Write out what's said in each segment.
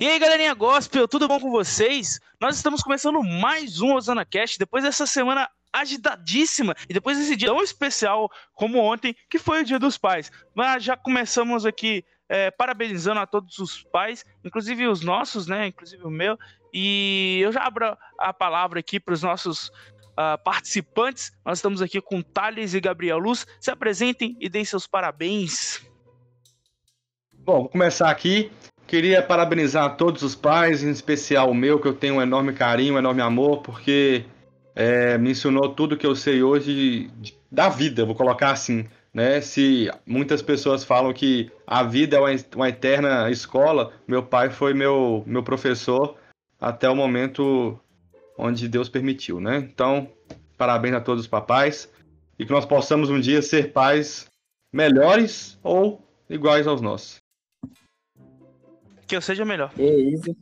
E aí, galerinha gospel, tudo bom com vocês? Nós estamos começando mais um Osana Cast depois dessa semana agitadíssima e depois desse dia tão especial como ontem, que foi o Dia dos Pais. Mas já começamos aqui é, parabenizando a todos os pais, inclusive os nossos, né? Inclusive o meu. E eu já abro a palavra aqui para os nossos uh, participantes. Nós estamos aqui com Thales e Gabriel Luz. Se apresentem e deem seus parabéns. Bom, vou começar aqui. Queria parabenizar todos os pais, em especial o meu, que eu tenho um enorme carinho, um enorme amor, porque é, me ensinou tudo que eu sei hoje de, da vida, vou colocar assim. Né? Se muitas pessoas falam que a vida é uma, uma eterna escola, meu pai foi meu, meu professor até o momento onde Deus permitiu, né? Então, parabéns a todos os papais e que nós possamos um dia ser pais melhores ou iguais aos nossos. Que eu seja melhor. Que isso.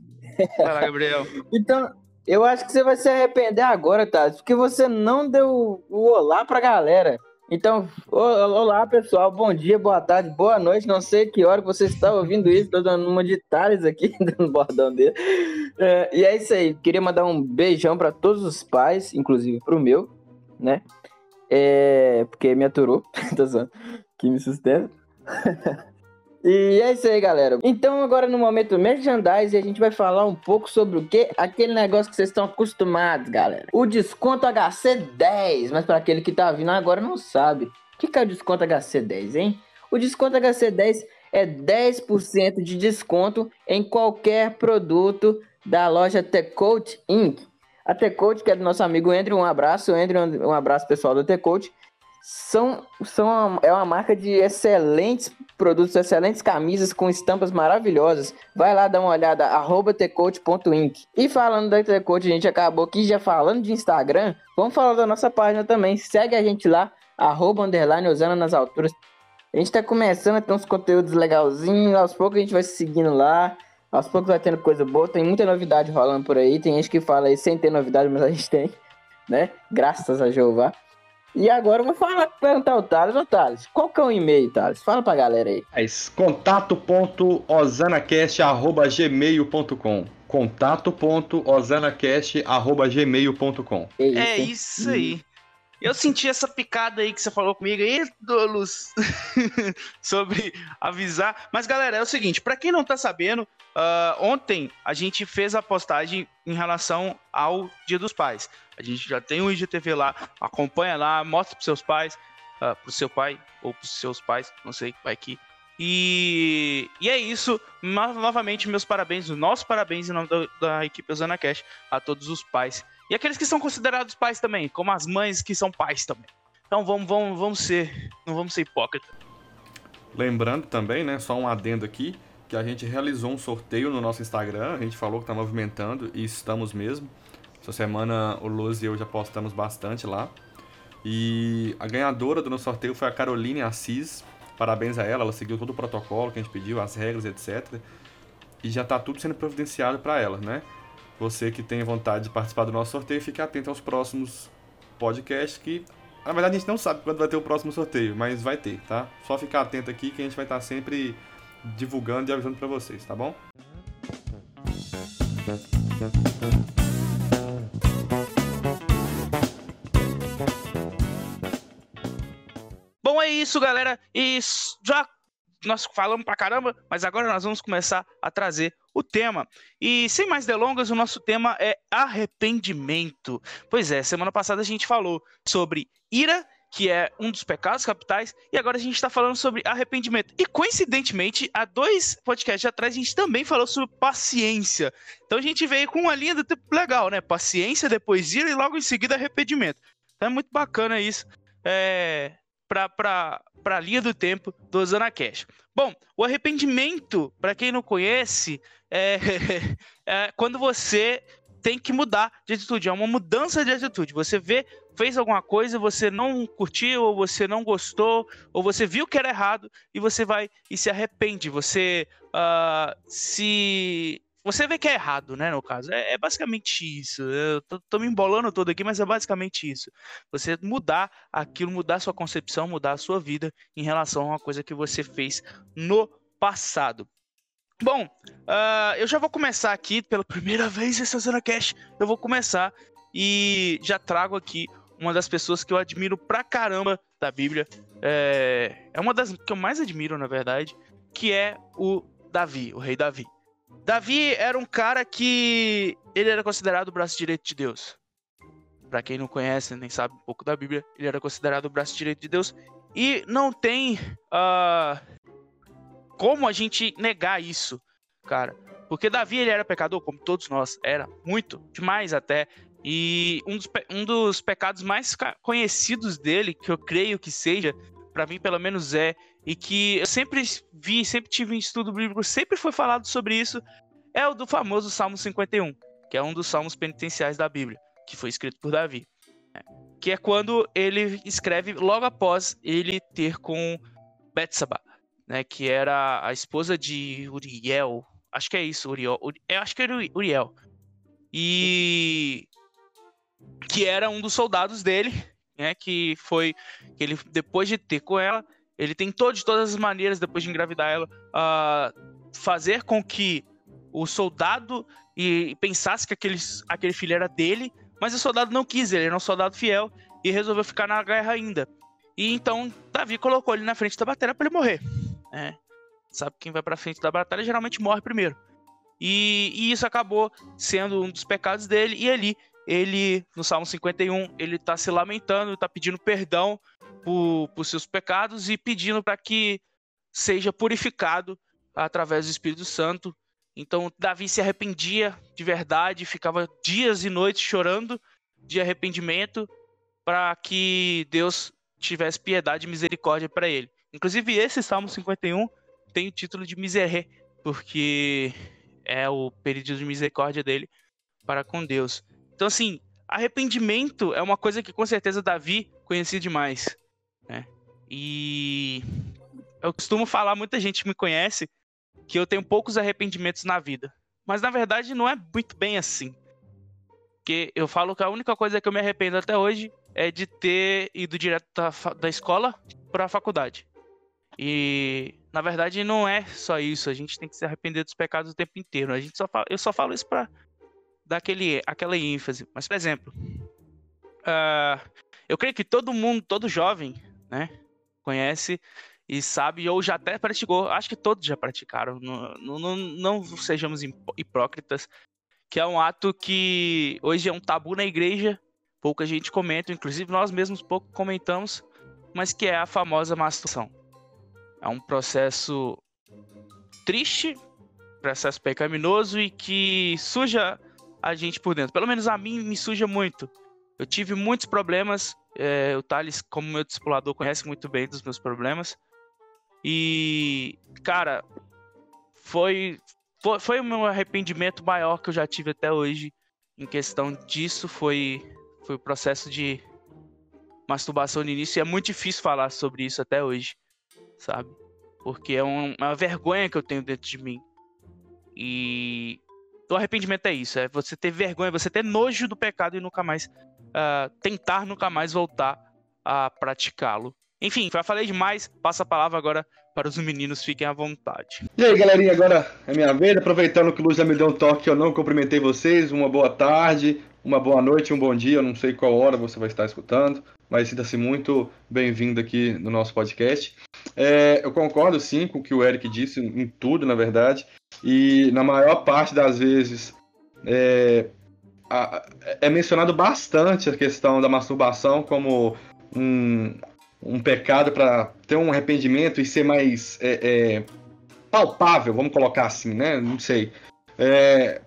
Vai lá, Gabriel. então, eu acho que você vai se arrepender agora, tá? Porque você não deu o olá pra galera. Então, olá pessoal, bom dia, boa tarde, boa noite. Não sei que hora você está ouvindo isso, estou dando uma de Thales aqui no bordão dele. É, e é isso aí, queria mandar um beijão para todos os pais, inclusive para o meu, né? É, porque me aturou, que me sustenta. E é isso aí, galera. Então, agora no momento merchandise, a gente vai falar um pouco sobre o que? Aquele negócio que vocês estão acostumados, galera. O desconto HC10. Mas para aquele que tá vindo agora não sabe. O que, que é o desconto HC10, hein? O desconto HC10 é 10% de desconto em qualquer produto da loja T-Coach Inc. A T-Coach, que é do nosso amigo Andrew, um abraço, Andrew, um abraço pessoal da T-Coach são, são é uma marca de excelentes produtos, excelentes camisas com estampas maravilhosas. Vai lá dar uma olhada, arroba tcoach.inc. E falando da Tcoach, a gente acabou aqui já falando de Instagram. Vamos falar da nossa página também. Segue a gente lá, arroba underline usando nas alturas. A gente tá começando a ter uns conteúdos legalzinhos. Aos poucos a gente vai se seguindo lá. Aos poucos vai tendo coisa boa. Tem muita novidade rolando por aí. Tem gente que fala aí sem ter novidade, mas a gente tem, né? Graças a Jeová. E agora eu vou falar, perguntar ao Thales. Ô Thales, qual que é o e-mail, Thales? Fala pra galera aí. É contato.osanacast.gmail.com contato.osanacast.gmail.com É isso aí. Eu senti essa picada aí que você falou comigo aí, Dolos, sobre avisar. Mas, galera, é o seguinte: para quem não tá sabendo, uh, ontem a gente fez a postagem em relação ao Dia dos Pais. A gente já tem o IGTV lá, acompanha lá, mostra pros seus pais, uh, pro seu pai ou pros seus pais, não sei, vai aqui. E, e é isso. Novamente, meus parabéns, o nosso parabéns em nome da, da equipe Usana Cash a todos os pais e aqueles que são considerados pais também, como as mães que são pais também. Então vamos, vamos, vamos ser, não vamos ser hipócritas. Lembrando também, né, só um adendo aqui, que a gente realizou um sorteio no nosso Instagram, a gente falou que está movimentando e estamos mesmo. Essa semana o Luz e eu já postamos bastante lá. E a ganhadora do nosso sorteio foi a Caroline Assis. Parabéns a ela, ela seguiu todo o protocolo que a gente pediu, as regras, etc. E já está tudo sendo providenciado para ela, né? Você que tem vontade de participar do nosso sorteio, fique atento aos próximos podcasts que na verdade a gente não sabe quando vai ter o próximo sorteio, mas vai ter, tá? Só ficar atento aqui que a gente vai estar sempre divulgando e avisando para vocês, tá bom? Bom, é isso, galera. E já nós falamos pra caramba, mas agora nós vamos começar a trazer o tema. E sem mais delongas, o nosso tema é arrependimento. Pois é, semana passada a gente falou sobre ira, que é um dos pecados capitais, e agora a gente está falando sobre arrependimento. E coincidentemente, há dois podcasts atrás a gente também falou sobre paciência. Então a gente veio com uma linha do tipo legal, né? Paciência, depois ira e logo em seguida arrependimento. Então é muito bacana isso. É, para a linha do tempo do Osana Cash. Bom, o arrependimento, para quem não conhece, é, é, quando você tem que mudar de atitude, é uma mudança de atitude. Você vê, fez alguma coisa, você não curtiu, ou você não gostou, ou você viu que era errado, e você vai e se arrepende. Você uh, se você vê que é errado, né, no caso. É, é basicamente isso. Eu tô, tô, me embolando todo aqui, mas é basicamente isso. Você mudar aquilo, mudar sua concepção, mudar a sua vida em relação a uma coisa que você fez no passado. Bom, uh, eu já vou começar aqui pela primeira vez essa Zona Cash. Eu vou começar e já trago aqui uma das pessoas que eu admiro pra caramba da Bíblia. É, é uma das que eu mais admiro, na verdade, que é o Davi, o rei Davi. Davi era um cara que ele era considerado o braço direito de Deus. Para quem não conhece, nem sabe um pouco da Bíblia, ele era considerado o braço direito de Deus. E não tem uh, como a gente negar isso, cara. Porque Davi ele era pecador, como todos nós, era muito, demais até. E um dos, um dos pecados mais conhecidos dele, que eu creio que seja, para mim pelo menos é, e que eu sempre vi, sempre tive em estudo bíblico, sempre foi falado sobre isso, é o do famoso Salmo 51, que é um dos salmos penitenciais da Bíblia, que foi escrito por Davi. Né? Que é quando ele escreve logo após ele ter com Betsaba, né, que era a esposa de Uriel. Acho que é isso, Uriel. Eu acho que era Uriel. E que era um dos soldados dele, né? Que foi que ele depois de ter com ela, ele tentou de todas as maneiras depois de engravidar ela uh, fazer com que o soldado e, pensasse que aquele, aquele filho era dele, mas o soldado não quis, ele era um soldado fiel e resolveu ficar na guerra ainda. E então Davi colocou ele na frente da batalha para ele morrer. Né? Sabe quem vai para frente da batalha geralmente morre primeiro. E, e, isso acabou sendo um dos pecados dele. E ali ele, no Salmo 51, ele está se lamentando, está pedindo perdão por, por seus pecados e pedindo para que seja purificado através do Espírito Santo. Então, Davi se arrependia de verdade, ficava dias e noites chorando de arrependimento para que Deus tivesse piedade e misericórdia para ele. Inclusive, esse Salmo 51 tem o título de Miserê, porque é o período de misericórdia dele para com Deus. Então, assim, arrependimento é uma coisa que com certeza Davi conhecia demais. Né? E eu costumo falar, muita gente me conhece, que eu tenho poucos arrependimentos na vida. Mas na verdade não é muito bem assim. Porque eu falo que a única coisa que eu me arrependo até hoje é de ter ido direto da, da escola para a faculdade. E na verdade não é só isso, a gente tem que se arrepender dos pecados o tempo inteiro. A gente só fala, eu só falo isso para dar aquele, aquela ênfase. Mas, por exemplo, uh, eu creio que todo mundo, todo jovem, né, conhece e sabe, ou já até praticou, acho que todos já praticaram, não, não, não sejamos hipócritas, que é um ato que hoje é um tabu na igreja, pouca gente comenta, inclusive nós mesmos pouco comentamos, mas que é a famosa masturbação. É um processo triste, processo pecaminoso e que suja a gente por dentro. Pelo menos a mim me suja muito. Eu tive muitos problemas. É, o Thales, como meu discipulador, conhece muito bem dos meus problemas. E, cara, foi, foi, foi o meu arrependimento maior que eu já tive até hoje em questão disso. Foi, foi o processo de masturbação no início. E é muito difícil falar sobre isso até hoje, sabe? Porque é um, uma vergonha que eu tenho dentro de mim. E o arrependimento é isso, é você ter vergonha, você ter nojo do pecado e nunca mais uh, tentar nunca mais voltar a praticá-lo. Enfim, já falei demais, passa a palavra agora para os meninos, fiquem à vontade. E aí, galerinha, agora é minha vez, aproveitando que o Luz já me deu um toque, eu não cumprimentei vocês, uma boa tarde, uma boa noite, um bom dia, eu não sei qual hora você vai estar escutando, mas sinta-se muito bem-vindo aqui no nosso podcast. É, eu concordo sim com o que o Eric disse, em tudo, na verdade. E na maior parte das vezes é, a, é mencionado bastante a questão da masturbação como um, um pecado para ter um arrependimento e ser mais é, é, palpável, vamos colocar assim, né? Não sei. É,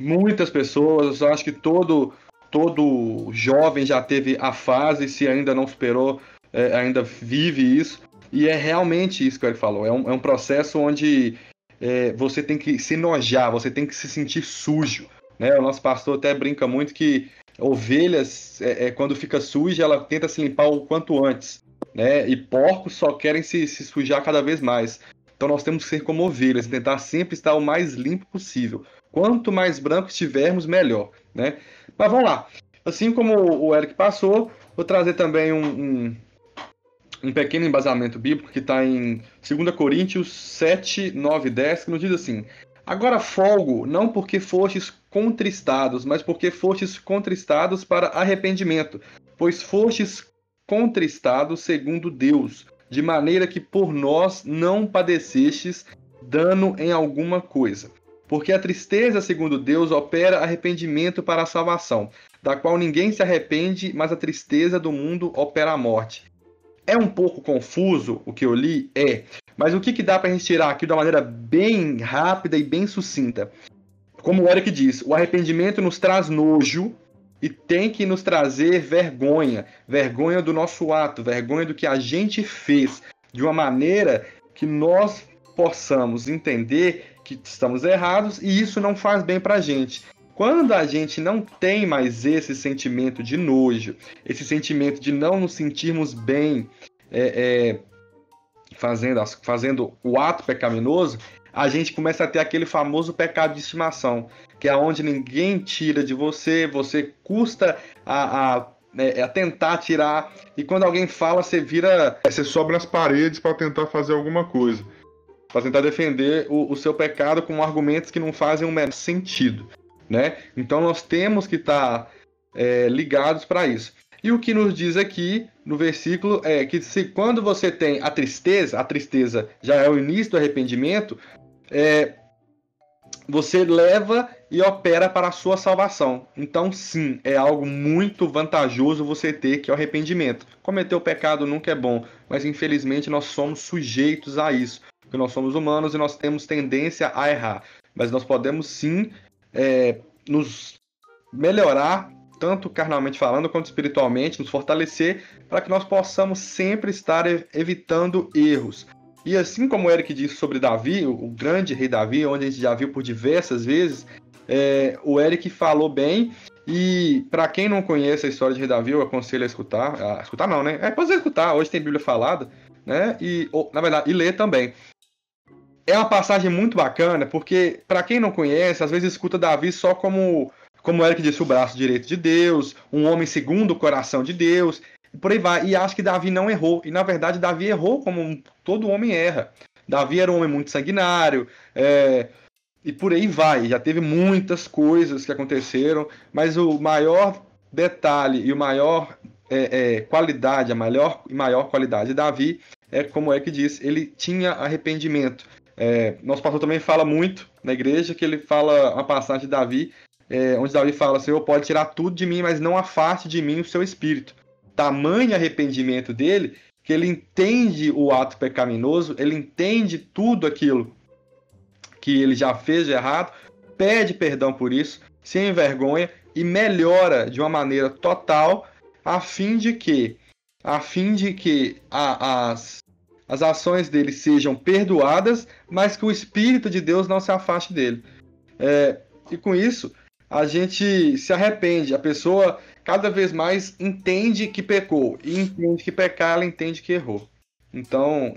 muitas pessoas, eu acho que todo, todo jovem já teve a fase, se ainda não superou, é, ainda vive isso. E é realmente isso que ele falou. É um, é um processo onde é, você tem que se nojar, você tem que se sentir sujo. Né? O nosso pastor até brinca muito que ovelhas, é, é, quando fica suja, ela tenta se limpar o quanto antes. Né? E porcos só querem se, se sujar cada vez mais. Então nós temos que ser como ovelhas, tentar sempre estar o mais limpo possível. Quanto mais branco estivermos, melhor, né? Mas vamos lá. Assim como o Eric passou, vou trazer também um, um, um pequeno embasamento bíblico que está em 2 Coríntios 7, 9 e 10, que nos diz assim: Agora folgo, não porque fostes contristados, mas porque fostes contristados para arrependimento, pois fostes contristados segundo Deus, de maneira que por nós não padecestes dano em alguma coisa. Porque a tristeza, segundo Deus, opera arrependimento para a salvação, da qual ninguém se arrepende, mas a tristeza do mundo opera a morte. É um pouco confuso o que eu li? É. Mas o que, que dá para a gente tirar aqui de uma maneira bem rápida e bem sucinta? Como o Eric diz, o arrependimento nos traz nojo e tem que nos trazer vergonha. Vergonha do nosso ato, vergonha do que a gente fez, de uma maneira que nós possamos entender que estamos errados e isso não faz bem para a gente. Quando a gente não tem mais esse sentimento de nojo, esse sentimento de não nos sentirmos bem é, é, fazendo, fazendo o ato pecaminoso, a gente começa a ter aquele famoso pecado de estimação, que é onde ninguém tira de você, você custa a, a, é, a tentar tirar, e quando alguém fala, você vira. Você sobe nas paredes para tentar fazer alguma coisa. Para tentar defender o, o, seu pecado com argumentos que não fazem o menor sentido né? Então nós temos que estar tá, é, ligados para isso. E o que nos diz aqui no versículo é que se quando você tem a tristeza, a tristeza já é o início do arrependimento, é, você leva e opera para a sua salvação. Então, sim, é algo muito vantajoso você ter que é o arrependimento. Cometer o pecado nunca é bom, mas infelizmente nós somos sujeitos a isso, porque nós somos humanos e nós temos tendência a errar. Mas nós podemos sim é, nos melhorar, tanto carnalmente falando quanto espiritualmente, nos fortalecer, para que nós possamos sempre estar evitando erros. E assim como o Eric disse sobre Davi, o grande rei Davi, onde a gente já viu por diversas vezes, é, o Eric falou bem. E para quem não conhece a história de rei Davi, eu aconselho a escutar. A escutar não, né? É, pode escutar, hoje tem Bíblia falada, né? E, ou, na verdade, e ler também é uma passagem muito bacana, porque, para quem não conhece, às vezes escuta Davi só como, como Eric disse, o braço direito de Deus, um homem segundo o coração de Deus, e por aí vai. E acha que Davi não errou. E na verdade, Davi errou como todo homem erra. Davi era um homem muito sanguinário, é, e por aí vai. Já teve muitas coisas que aconteceram, mas o maior detalhe e o maior é, é, qualidade, a maior e maior qualidade de Davi é como é que diz, ele tinha arrependimento. É, nosso pastor também fala muito na igreja que ele fala uma passagem de Davi, é, onde Davi fala: Senhor, pode tirar tudo de mim, mas não afaste de mim o seu espírito. Tamanho arrependimento dele que ele entende o ato pecaminoso, ele entende tudo aquilo que ele já fez de errado, pede perdão por isso, se envergonha e melhora de uma maneira total, a fim de que, a fim de que a, as as ações dele sejam perdoadas, mas que o Espírito de Deus não se afaste dele. É, e com isso, a gente se arrepende. A pessoa cada vez mais entende que pecou. E entende que pecar, ela entende que errou. Então,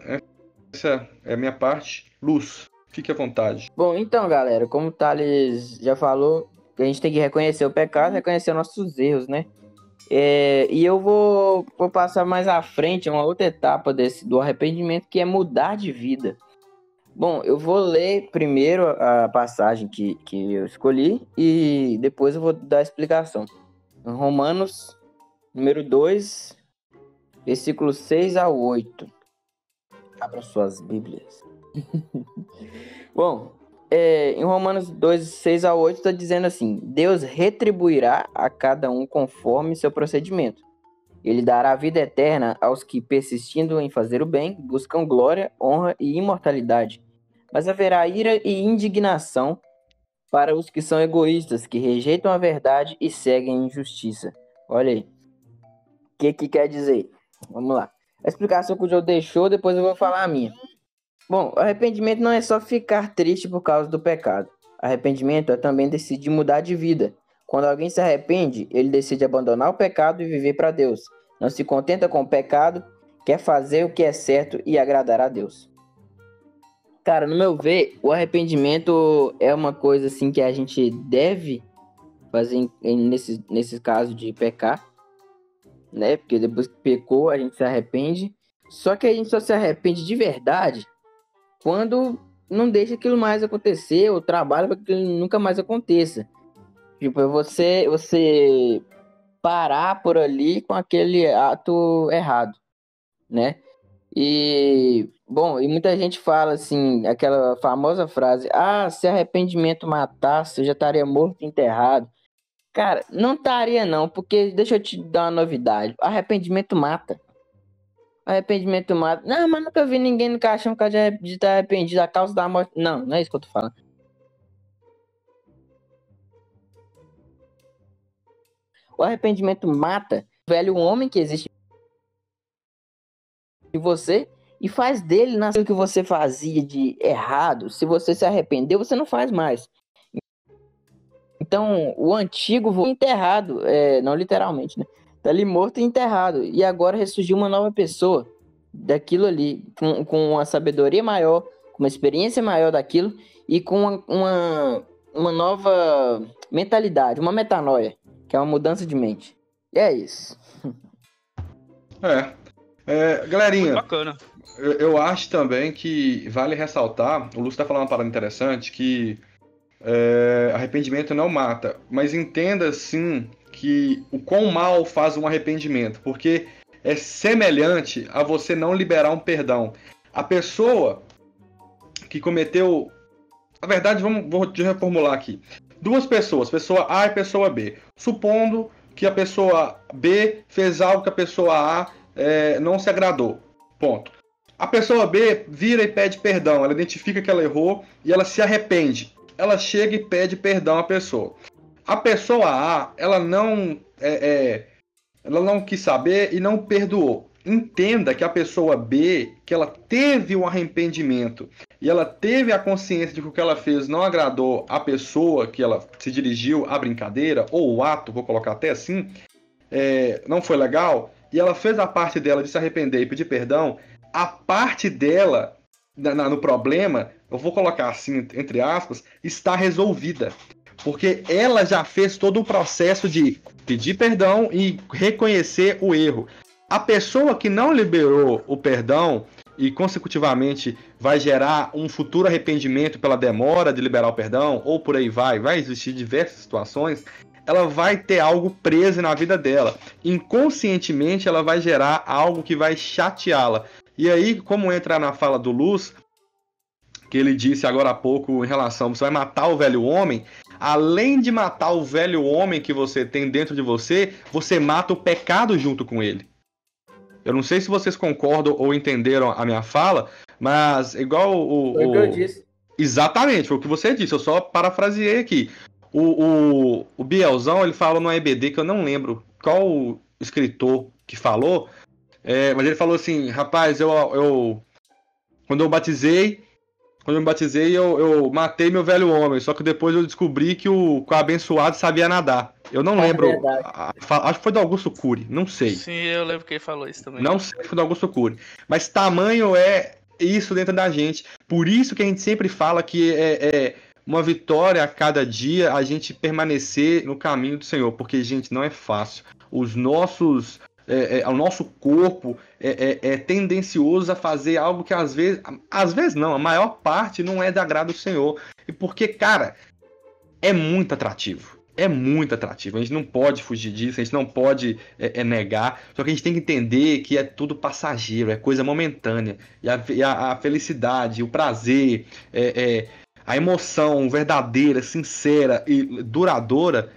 essa é a minha parte. Luz, fique à vontade. Bom, então, galera, como o Thales já falou, a gente tem que reconhecer o pecado, reconhecer nossos erros, né? É, e eu vou, vou passar mais à frente uma outra etapa desse, do arrependimento, que é mudar de vida. Bom, eu vou ler primeiro a passagem que, que eu escolhi e depois eu vou dar a explicação. Romanos, número 2, versículos 6 a 8. Abra suas Bíblias. Bom, é, em Romanos 2, 6 a 8, está dizendo assim: Deus retribuirá a cada um conforme seu procedimento. Ele dará vida eterna aos que, persistindo em fazer o bem, buscam glória, honra e imortalidade. Mas haverá ira e indignação para os que são egoístas, que rejeitam a verdade e seguem a injustiça. Olha aí. O que, que quer dizer? Vamos lá. A explicação que o Joe deixou, depois eu vou falar a minha. Bom, arrependimento não é só ficar triste por causa do pecado. Arrependimento é também decidir mudar de vida. Quando alguém se arrepende, ele decide abandonar o pecado e viver para Deus. Não se contenta com o pecado, quer fazer o que é certo e agradar a Deus. Cara, no meu ver, o arrependimento é uma coisa assim que a gente deve fazer em, nesse, nesse caso de pecar, né? Porque depois que pecou, a gente se arrepende. Só que a gente só se arrepende de verdade quando não deixa aquilo mais acontecer ou trabalha para que aquilo nunca mais aconteça. Tipo, é você, você parar por ali com aquele ato errado, né? E, bom, e muita gente fala assim, aquela famosa frase: ah, se arrependimento matasse, eu já estaria morto e enterrado. Cara, não estaria não, porque deixa eu te dar uma novidade: arrependimento mata. Arrependimento mata. Não, mas nunca vi ninguém no caixão que de estar arrependido a causa da morte. Não, não é isso que eu tô falando. O arrependimento mata velho homem que existe em você e faz dele naquilo que você fazia de errado. Se você se arrependeu, você não faz mais. Então, o antigo enterrado, é, não literalmente, né? Tá ali morto e enterrado. E agora ressurgiu uma nova pessoa daquilo ali, com, com uma sabedoria maior, com uma experiência maior daquilo e com uma, uma, uma nova mentalidade, uma metanoia que é uma mudança de mente. E é isso. É. é galerinha. Muito bacana. Eu, eu, acho também que vale ressaltar, o Lúcio tá falando uma parada interessante, que é, arrependimento não mata. Mas entenda sim que o quão mal faz um arrependimento, porque é semelhante a você não liberar um perdão. A pessoa que cometeu. Na verdade, vamos, vou reformular aqui duas pessoas, pessoa A e pessoa B. Supondo que a pessoa B fez algo que a pessoa A é, não se agradou. Ponto. A pessoa B vira e pede perdão. Ela identifica que ela errou e ela se arrepende. Ela chega e pede perdão à pessoa. A pessoa A, ela não, é, é, ela não quis saber e não perdoou entenda que a pessoa B, que ela teve o arrependimento e ela teve a consciência de que o que ela fez não agradou a pessoa que ela se dirigiu à brincadeira, ou o ato, vou colocar até assim, é, não foi legal, e ela fez a parte dela de se arrepender e pedir perdão, a parte dela na, na, no problema, eu vou colocar assim, entre aspas, está resolvida. Porque ela já fez todo o processo de pedir perdão e reconhecer o erro. A pessoa que não liberou o perdão e consecutivamente vai gerar um futuro arrependimento pela demora de liberar o perdão, ou por aí vai, vai existir diversas situações, ela vai ter algo preso na vida dela. Inconscientemente ela vai gerar algo que vai chateá-la. E aí, como entra na fala do Luz, que ele disse agora há pouco em relação, você vai matar o velho homem, além de matar o velho homem que você tem dentro de você, você mata o pecado junto com ele. Eu não sei se vocês concordam ou entenderam a minha fala, mas igual o. Foi o que eu disse. Exatamente, foi o que você disse, eu só parafraseei aqui. O, o, o Bielzão, ele fala no EBD que eu não lembro qual escritor que falou, é, mas ele falou assim: rapaz, eu, eu. Quando eu batizei, quando eu me batizei, eu, eu matei meu velho homem. Só que depois eu descobri que o, que o abençoado sabia nadar. Eu não é lembro. A, a, acho que foi do Augusto Cury, não sei. Sim, eu lembro que ele falou isso também. Não sei se foi do Augusto Cury. Mas tamanho é isso dentro da gente. Por isso que a gente sempre fala que é, é uma vitória a cada dia a gente permanecer no caminho do Senhor. Porque, gente, não é fácil. Os nossos é, é, o nosso corpo é, é, é, tendencioso a fazer algo que às vezes, às vezes não, a maior parte não é de agrado do Senhor. E porque, cara, é muito atrativo. É muito atrativo. A gente não pode fugir disso, a gente não pode é, é negar. Só que a gente tem que entender que é tudo passageiro, é coisa momentânea. E a, e a, a felicidade, o prazer, a emoção verdadeira, sincera e duradoura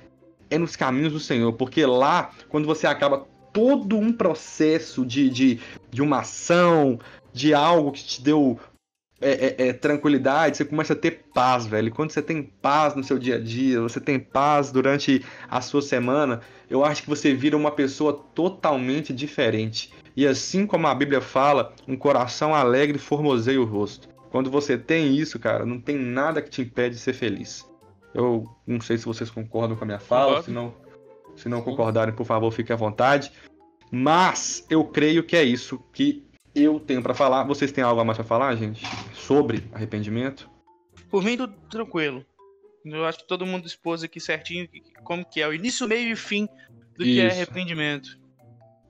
é nos caminhos do Senhor. Porque lá, quando você acaba todo um processo de, de, de uma ação, de algo que te deu é, é, é, tranquilidade, você começa a ter paz, velho. quando você tem paz no seu dia a dia, você tem paz durante a sua semana, eu acho que você vira uma pessoa totalmente diferente. E assim como a Bíblia fala, um coração alegre formoseia o rosto. Quando você tem isso, cara, não tem nada que te impede de ser feliz. Eu não sei se vocês concordam com a minha fala, se não se não concordarem, por favor, fique à vontade. Mas eu creio que é isso, que eu tenho para falar. Vocês têm algo a mais para falar, gente? Sobre arrependimento? Por mim, tudo tranquilo. Eu acho que todo mundo expôs aqui certinho como que é o início, meio e fim do Isso. que é arrependimento.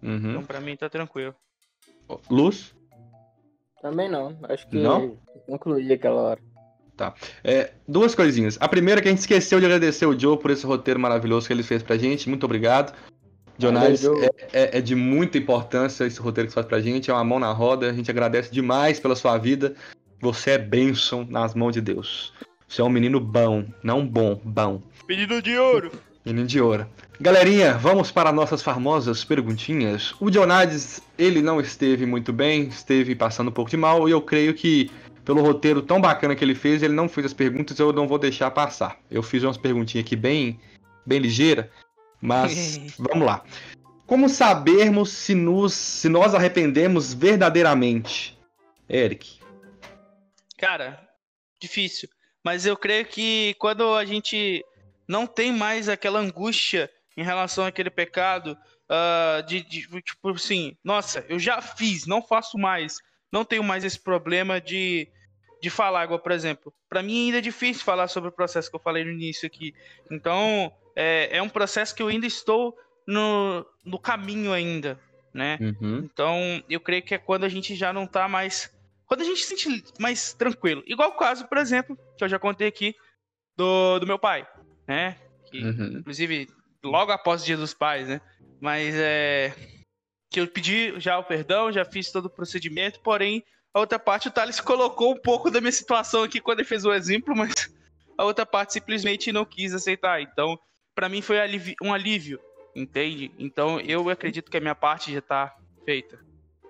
Uhum. Então, pra mim, tá tranquilo. Luz? Também não. Acho que não? concluí aquela hora. Tá. É, duas coisinhas. A primeira é que a gente esqueceu de agradecer o Joe por esse roteiro maravilhoso que ele fez pra gente. Muito obrigado. Jonas, é, é, é, de muita importância esse roteiro que você faz pra gente. É uma mão na roda. A gente agradece demais pela sua vida. Você é bênção nas mãos de Deus. Você é um menino bom, não bom, bom. Menino de ouro. Menino de ouro. Galerinha, vamos para nossas famosas perguntinhas. O Dionades, ele não esteve muito bem, esteve passando um pouco de mal, e eu creio que pelo roteiro tão bacana que ele fez, ele não fez as perguntas, eu não vou deixar passar. Eu fiz umas perguntinhas aqui bem, bem ligeira, mas vamos lá. Como sabermos se, nos, se nós arrependemos verdadeiramente? Eric. Cara, difícil. Mas eu creio que quando a gente não tem mais aquela angústia em relação àquele pecado, uh, de, de, tipo assim, nossa, eu já fiz, não faço mais, não tenho mais esse problema de, de falar, igual, por exemplo, para mim ainda é difícil falar sobre o processo que eu falei no início aqui. Então, é, é um processo que eu ainda estou no, no caminho ainda, né? Uhum. Então, eu creio que é quando a gente já não tá mais quando a gente se sente mais tranquilo. Igual o caso, por exemplo, que eu já contei aqui do, do meu pai, né? Que, uhum. Inclusive, logo após o Dia dos Pais, né? Mas é. Que eu pedi já o perdão, já fiz todo o procedimento, porém, a outra parte, o Thales colocou um pouco da minha situação aqui quando ele fez o exemplo, mas a outra parte simplesmente não quis aceitar. Então, para mim foi um alívio, entende? Então, eu acredito que a minha parte já tá feita.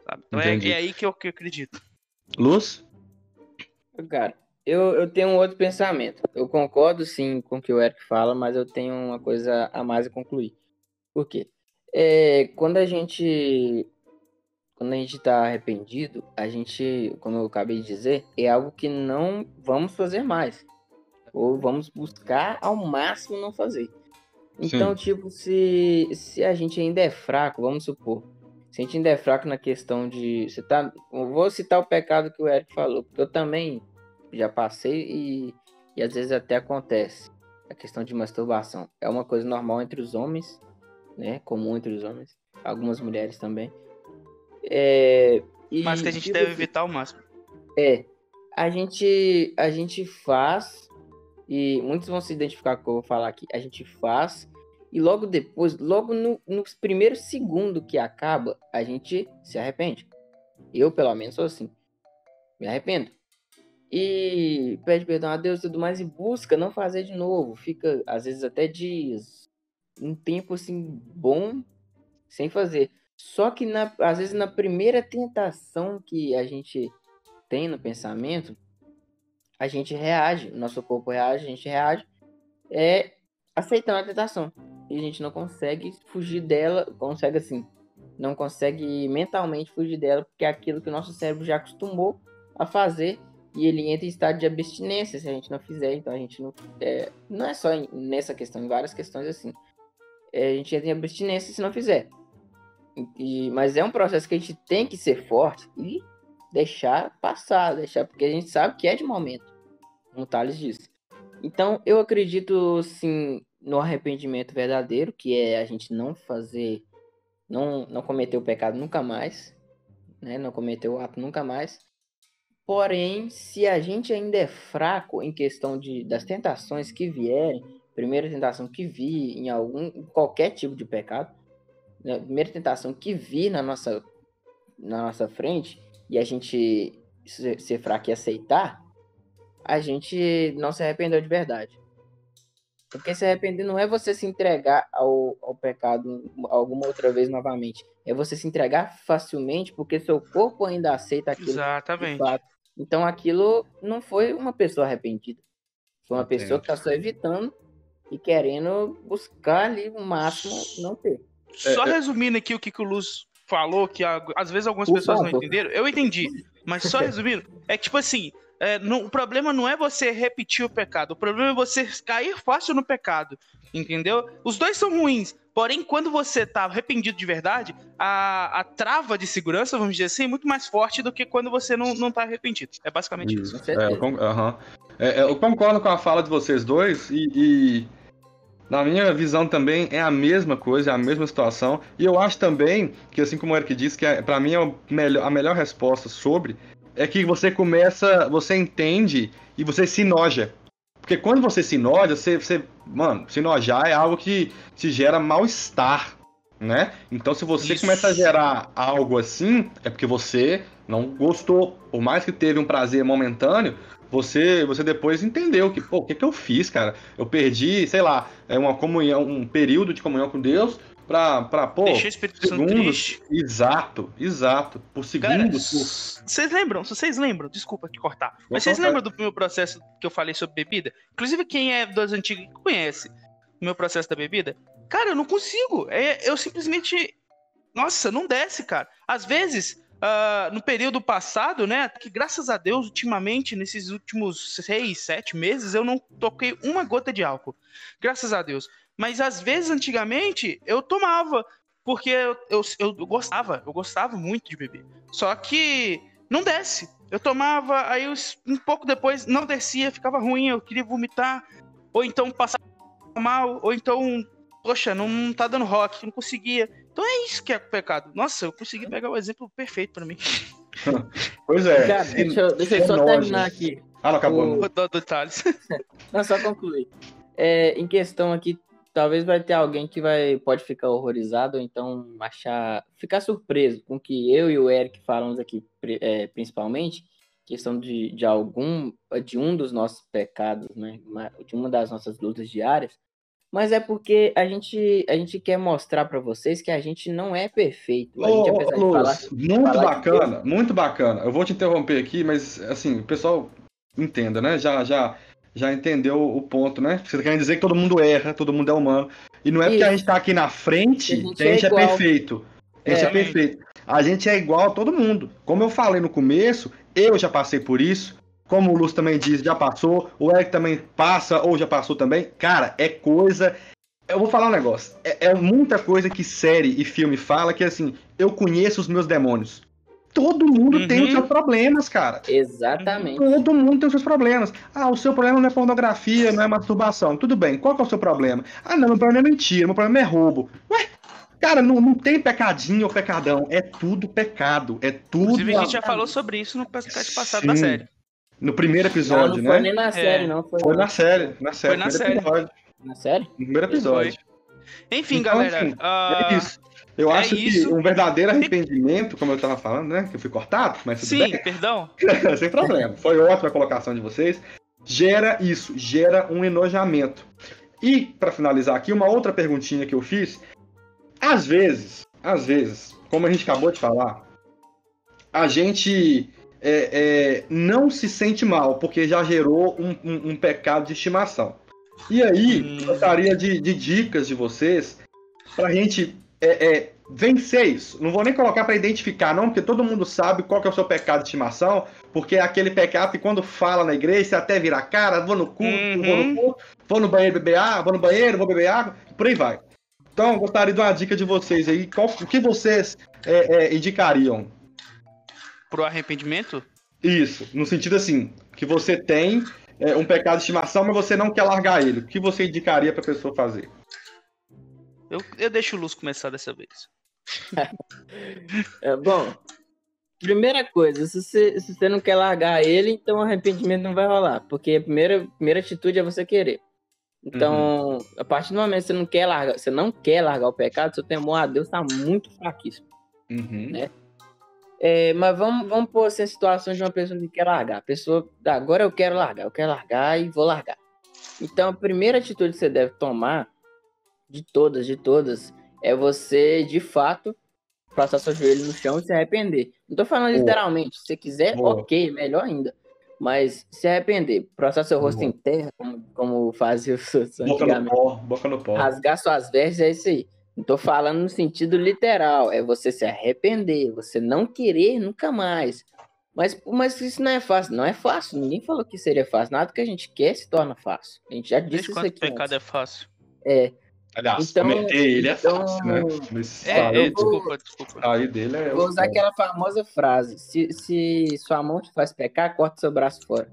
Sabe? Então é, é, aí que eu, que eu acredito. Luz? Cara, eu, eu tenho um outro pensamento. Eu concordo sim com o que o Eric fala, mas eu tenho uma coisa a mais a concluir. Por quê? É, quando a gente quando a gente está arrependido, a gente, como eu acabei de dizer, é algo que não vamos fazer mais. Ou vamos buscar ao máximo não fazer. Então, Sim. tipo, se, se a gente ainda é fraco, vamos supor, se a gente ainda é fraco na questão de. Você tá, eu vou citar o pecado que o Eric falou, porque eu também já passei e, e às vezes até acontece. A questão de masturbação. É uma coisa normal entre os homens, né? Comum entre os homens. Algumas mulheres também. É, e, Mas que a gente deve evitar ao máximo. É. A gente, a gente faz, e muitos vão se identificar com o que eu vou falar aqui. A gente faz e logo depois, logo no, no primeiro segundo que acaba, a gente se arrepende. Eu, pelo menos, sou assim. Me arrependo. E pede perdão a Deus e tudo mais e busca não fazer de novo. Fica, às vezes, até dias. Um tempo, assim, bom sem fazer. Só que, na, às vezes, na primeira tentação que a gente tem no pensamento, a gente reage. Nosso corpo reage, a gente reage. É aceitando a tentação e a gente não consegue fugir dela, consegue assim, não consegue mentalmente fugir dela, porque é aquilo que o nosso cérebro já acostumou a fazer e ele entra em estado de abstinência se a gente não fizer. Então a gente não. É, não é só nessa questão, em várias questões assim. É, a gente entra em abstinência se não fizer. E, mas é um processo que a gente tem que ser forte e deixar passar, deixar, porque a gente sabe que é de momento, como o Thales disse. Então eu acredito sim no arrependimento verdadeiro, que é a gente não fazer, não, não cometer o pecado nunca mais, né? não cometer o ato nunca mais. Porém, se a gente ainda é fraco em questão de, das tentações que vierem, primeira tentação que vi em algum qualquer tipo de pecado, né? primeira tentação que vi na nossa na nossa frente e a gente ser, fraco e aceitar, a gente não se arrependeu de verdade. Porque se arrepender não é você se entregar ao, ao pecado alguma outra vez novamente. É você se entregar facilmente porque seu corpo ainda aceita aquilo. Exatamente. Então aquilo não foi uma pessoa arrependida. Foi uma Entendo. pessoa que está só evitando e querendo buscar ali o máximo não ter. Só é, é. resumindo aqui o que, que o Luz falou, que às vezes algumas pessoas não entenderam. Eu entendi. Mas só resumindo, é que tipo assim, é, não- o problema não é você repetir o pecado, o problema é você cair fácil no pecado, entendeu? Os dois são ruins, porém, quando você tá arrependido de verdade, a, a trava de segurança, vamos dizer assim, é muito mais forte do que quando você não, não tá arrependido. É basicamente isso. Isso. É, eu, con-. É, é, eu concordo com a fala de vocês dois e, e na minha visão também é a mesma coisa, é a mesma situação. E eu acho também que, assim como o Eric disse, que é, para mim é o melhor- a melhor resposta sobre é que você começa, você entende e você se noja. Porque quando você se noja, você, você mano, se nojar é algo que te gera mal-estar, né? Então se você Isso. começa a gerar algo assim, é porque você não gostou. Por mais que teve um prazer momentâneo, você, você depois entendeu que, pô, o que, que eu fiz, cara? Eu perdi, sei lá, é uma comunhão, um período de comunhão com Deus pra, pra pô, Deixei o Espírito Santo segundos. triste. Exato, exato. Por segundos, por... vocês lembram? Se vocês lembram, desculpa te cortar, mas vocês lembram do meu processo que eu falei sobre bebida? Inclusive, quem é das antigas conhece o meu processo da bebida. Cara, eu não consigo. É, eu simplesmente. Nossa, não desce, cara. Às vezes, ah, no período passado, né? Que graças a Deus, ultimamente, nesses últimos seis, sete meses, eu não toquei uma gota de álcool. Graças a Deus. Mas às vezes, antigamente, eu tomava. Porque eu, eu, eu gostava, eu gostava muito de beber. Só que não desce. Eu tomava, aí eu- um pouco depois não descia, ficava ruim, eu queria vomitar, ou então passava mal, ou então, poxa, não, não tá dando rock, não conseguia. Então é isso que é pecado. Nossa, eu consegui pegar o exemplo perfeito pra mim. Pois é. Cara, deixa eu, deixa eu só noja. terminar aqui. Ah, não acabou. O- não. Do, do Thales. Não, só concluir. É, em questão aqui, talvez vai ter alguém que vai pode ficar horrorizado ou então achar, ficar surpreso com o que eu e o Eric falamos aqui, é, principalmente, questão de, de algum, de um dos nossos pecados, né, de uma das nossas lutas diárias. Mas é porque a gente, a gente quer mostrar pra vocês que a gente não é perfeito. A gente, apesar Luz, falar, muito falar bacana, muito bacana. Eu vou te interromper aqui, mas assim, o pessoal entenda, né? Já, já, já entendeu o ponto, né? Você tá querendo dizer que todo mundo erra, todo mundo é humano. E não é porque a Isso. gente tá aqui na frente Que a gente que a gente é é, perfeito. A gente é, É. perfeito. A gente é igual a todo mundo. Como eu falei no começo, eu já passei por isso. Como o Luz também diz, já passou. O Eric também passa ou já passou também. Cara, é coisa. Eu vou falar um negócio. É, é muita coisa que série e filme fala que assim, eu conheço os meus demônios. Todo mundo tem os Uhum. seus problemas, cara. exatamente. Todo mundo tem os seus problemas. Ah, o seu problema não é pornografia, não é masturbação. Tudo bem, qual que é o seu problema? Ah, não, meu problema é mentira, meu problema é roubo. Ué, cara, não, não tem pecadinho ou pecadão. É tudo pecado. É tudo. Inclusive, a gente já falou sobre isso no podcast passado da Sim. série. No primeiro Não, episódio, não foi né? nem na série, não. Foi, Foi na série, na série. Foi na primeiro série. episódio. na série? No primeiro episódio. Enfim, Então, galera. assim, ah, É isso. Eu é acho isso. que um verdadeiro arrependimento, como eu tava falando, né? Que eu fui cortado, mas tudo sim, bem. perdão. Sem problema. Foi ótima a colocação de vocês. Gera isso, gera um enojamento. E, para finalizar aqui, uma outra perguntinha que eu fiz. Às vezes, às vezes, como a gente acabou de falar, a gente é, é, não se sente mal, porque já gerou um, um- um pecado de estimação. E aí, Hum. gostaria de, de dicas de vocês pra gente é, é, vencer isso. Não vou nem colocar pra identificar, não, porque todo mundo sabe qual que é o seu pecado de estimação, porque é aquele pecado que quando fala na igreja, você até vira a cara, vou no culto, vou Uhum. no culto, vou no banheiro beber água, vou no banheiro, vou beber água, por aí vai. Então, gostaria de uma dica de vocês aí, qual, o que vocês é, é, indicariam? Pro arrependimento? Isso, no sentido assim, que você tem é, um pecado de estimação, mas você não quer largar ele. O que você indicaria pra pessoa fazer? Eu, eu deixo o Luz começar dessa vez. É, bom, primeira coisa, se você, se você não quer largar ele, então o arrependimento não vai rolar. Porque a primeira, primeira atitude é você querer. Então, a partir do momento que você não quer largar, você não quer largar o pecado, seu temor a Deus está muito fraquíssimo. Uhum. Né? É, mas vamos, vamos pôr assim, a situação de uma pessoa que quer largar. A pessoa, "Ah, agora eu quero largar, eu quero largar e vou largar. Então, a primeira atitude que você deve tomar, de todas, de todas, é você, de fato, passar seu joelho no chão e se arrepender. Não tô falando Boa. literalmente. Se você quiser, Boa. ok, melhor ainda. Mas se arrepender, passar seu rosto Boa. em terra, como, como fazia os outros Boca no pó, boca no pó. rasgar suas vestes é isso aí. Não tô falando no sentido literal, é você se arrepender, você não querer nunca mais Mas, mas isso não é fácil. Não é fácil. Ninguém falou que seria fácil. Nada que a gente quer se torna fácil. A gente já disse Desde isso aqui. pecado é antes. fácil? É. Aliás, Então- cometer ele é então- fácil, né? Mas É, é, desculpa, desculpa. sair dele é. Vou usar aquela famosa frase: se, se sua mão te faz pecar, corta seu braço fora.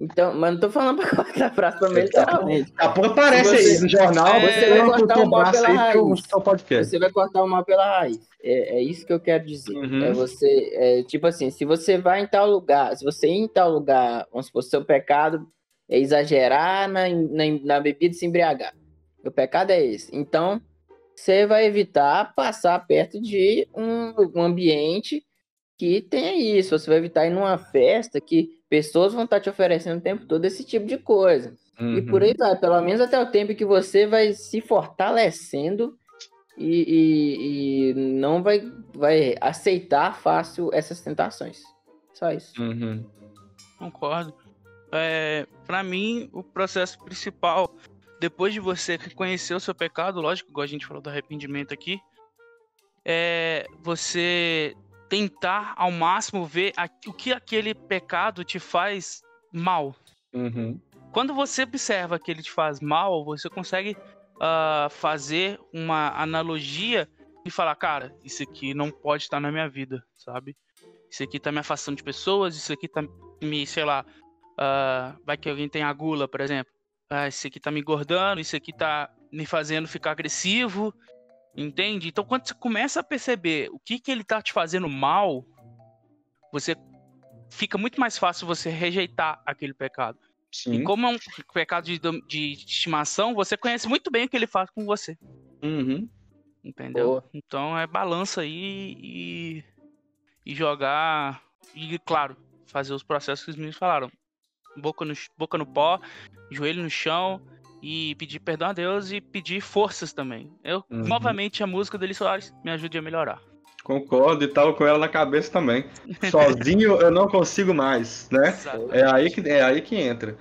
Então, mas não tô falando pra cortar o braço pra mim, literalmente. A porra aparece você- aí no jornal, É, você vai cortar o mal pela raiz. Você vai cortar o mal pela raiz. É, é isso que eu quero dizer. Uhum. É você, é, tipo assim, se você vai em tal lugar, se você ir em tal lugar, vamos supor, seu pecado é exagerar na, na, na bebida e se embriagar. O pecado é esse. Então, você vai evitar passar perto de um, um ambiente que tenha isso. Você vai evitar ir numa festa que pessoas vão estar te oferecendo o tempo todo esse tipo de coisa. E Uhum. por aí vai, pelo menos até o tempo que você vai se fortalecendo e, e- e não vai, vai aceitar fácil essas tentações. Só isso. Uhum. Concordo. É, para mim, o processo principal, depois de você reconhecer o seu pecado, lógico, igual a gente falou do arrependimento aqui, é você tentar ao máximo ver a- o que aquele pecado te faz mal. Uhum. Quando você observa que ele te faz mal, você consegue ah, fazer uma analogia e falar, cara, isso aqui não pode estar na minha vida, sabe? Isso aqui tá me afastando de pessoas, isso aqui tá me, sei lá, ah, vai que alguém tem a gula, por exemplo. Ah, isso aqui tá me engordando, isso aqui tá me fazendo ficar agressivo, entende? Então quando você começa a perceber o que que ele tá te fazendo mal, você fica muito mais fácil você rejeitar aquele pecado. E Sim. como é um pecado de, de estimação, você conhece muito bem o que ele faz com você. Uhum. Entendeu? Boa. Então é balança aí e, e jogar. E, claro, fazer os processos que os meninos falaram. Boca no, boca no pó, joelho no chão e pedir perdão a Deus e pedir forças também. Eu, Uhum. novamente, a música do Eli Soares me ajude a melhorar. Concordo e tava com ela na cabeça também. Sozinho eu não consigo mais, né? É aí que, é aí que entra.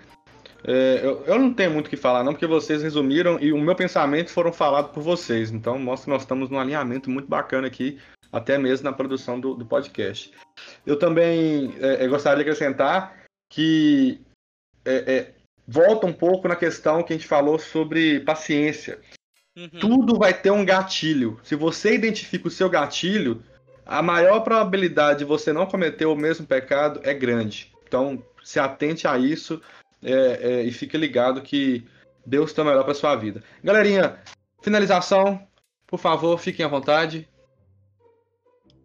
É, eu, eu não tenho muito o que falar, não, porque vocês resumiram e o meu pensamento foram falados por vocês. Então mostra que nós estamos num alinhamento muito bacana aqui, até mesmo na produção do, do podcast. Eu também é, é, gostaria de acrescentar que é, é, volta um pouco na questão que a gente falou sobre paciência. Uhum. Tudo vai ter um gatilho. Se você identifica o seu gatilho, a maior probabilidade de você não cometer o mesmo pecado é grande. Então, se atente a isso é, é, e fique ligado que Deus tem o melhor para sua vida. Galerinha, finalização, por favor, fiquem à vontade.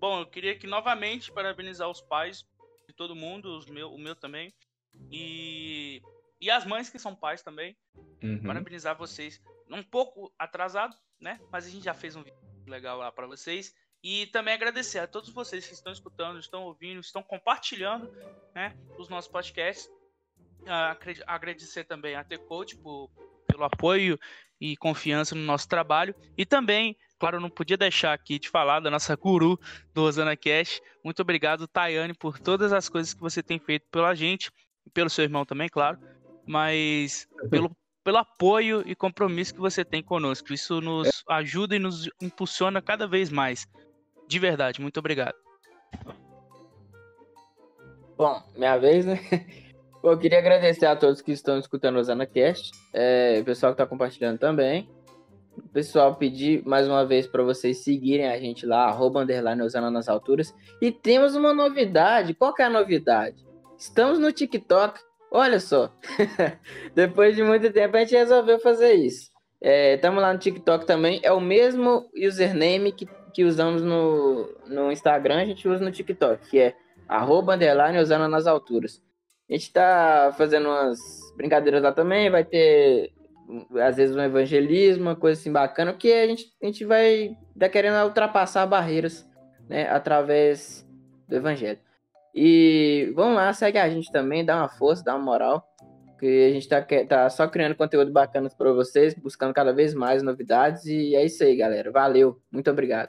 Bom, eu queria aqui novamente parabenizar os pais de todo mundo, os meu, o meu também. E, e as mães que são pais também. Uhum. Parabenizar vocês. Um pouco atrasado, né? Mas a gente já fez um vídeo legal lá para vocês. E também agradecer a todos vocês que estão escutando, estão ouvindo, estão compartilhando né, os nossos podcasts. Ah, agradecer também a T-Coach por, pelo apoio e confiança no nosso trabalho. E também, claro, não podia deixar aqui de falar da nossa guru do Rosana Cash. Muito obrigado, Tayane, por todas as coisas que você tem feito pela gente e pelo seu irmão também, claro. Mas pelo, pelo apoio e compromisso que você tem conosco. Isso nos ajuda e nos impulsiona cada vez mais. De verdade, muito obrigado. Bom, minha vez, né? Eu queria agradecer a todos que estão escutando o OsanaCast, é, o pessoal que está compartilhando também. O pessoal pedir mais uma vez para vocês seguirem a gente lá, arroba underline Osana nas alturas. E temos uma novidade. Qual que é a novidade? Estamos no TikTok. Olha só. Depois de muito tempo a gente resolveu fazer isso. Estamos lá no TikTok também. É o mesmo username que, que usamos no, no Instagram, a gente usa no TikTok, que é arroba underline Osana nas alturas. A gente tá fazendo umas brincadeiras lá também, vai ter às vezes um evangelismo, uma coisa assim bacana, porque a gente, a gente vai tá querendo ultrapassar barreiras, né, através do evangelho. E vamos lá, segue a gente também, dá uma força, dá uma moral, que a gente tá, tá só criando conteúdo bacana para vocês, buscando cada vez mais novidades, e é isso aí, galera. Valeu, muito obrigado.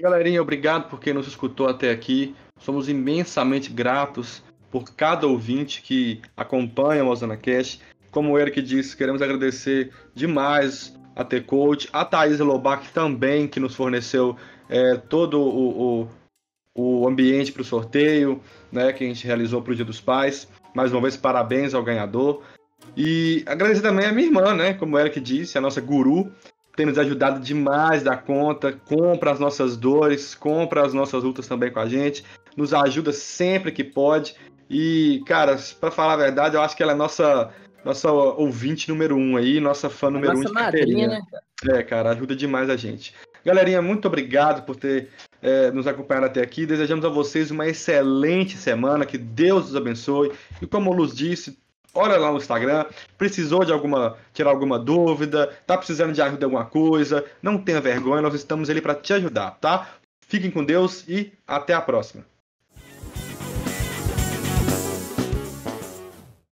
Galerinha, obrigado por quem nos escutou até aqui. Somos imensamente gratos por cada ouvinte que acompanha o Osana Cash. Como o Eric disse, queremos agradecer demais a T-Coach, a Thaís Lobac também, que nos forneceu é, todo o, o- o ambiente para o sorteio, né, que a gente realizou para o Dia dos Pais. Mais uma vez, parabéns ao ganhador. E agradecer também a minha irmã, né, como o Eric disse, a nossa guru, tem nos ajudado demais da conta, compra as nossas dores, compra as nossas lutas também com a gente, nos ajuda sempre que pode. E, cara, para falar a verdade, eu acho que ela é nossa nossa ouvinte número um aí, nossa fã número nossa um de madrinha, né? É, cara, ajuda demais a gente. Galerinha, muito obrigado por ter é, nos acompanhado até aqui. Desejamos a vocês uma excelente semana, que Deus os abençoe. E como o Luz disse, olha lá no Instagram, precisou de alguma tirar alguma dúvida, tá precisando de ajuda em alguma coisa, não tenha vergonha, nós estamos ali para te ajudar, tá? Fiquem com Deus e até a próxima.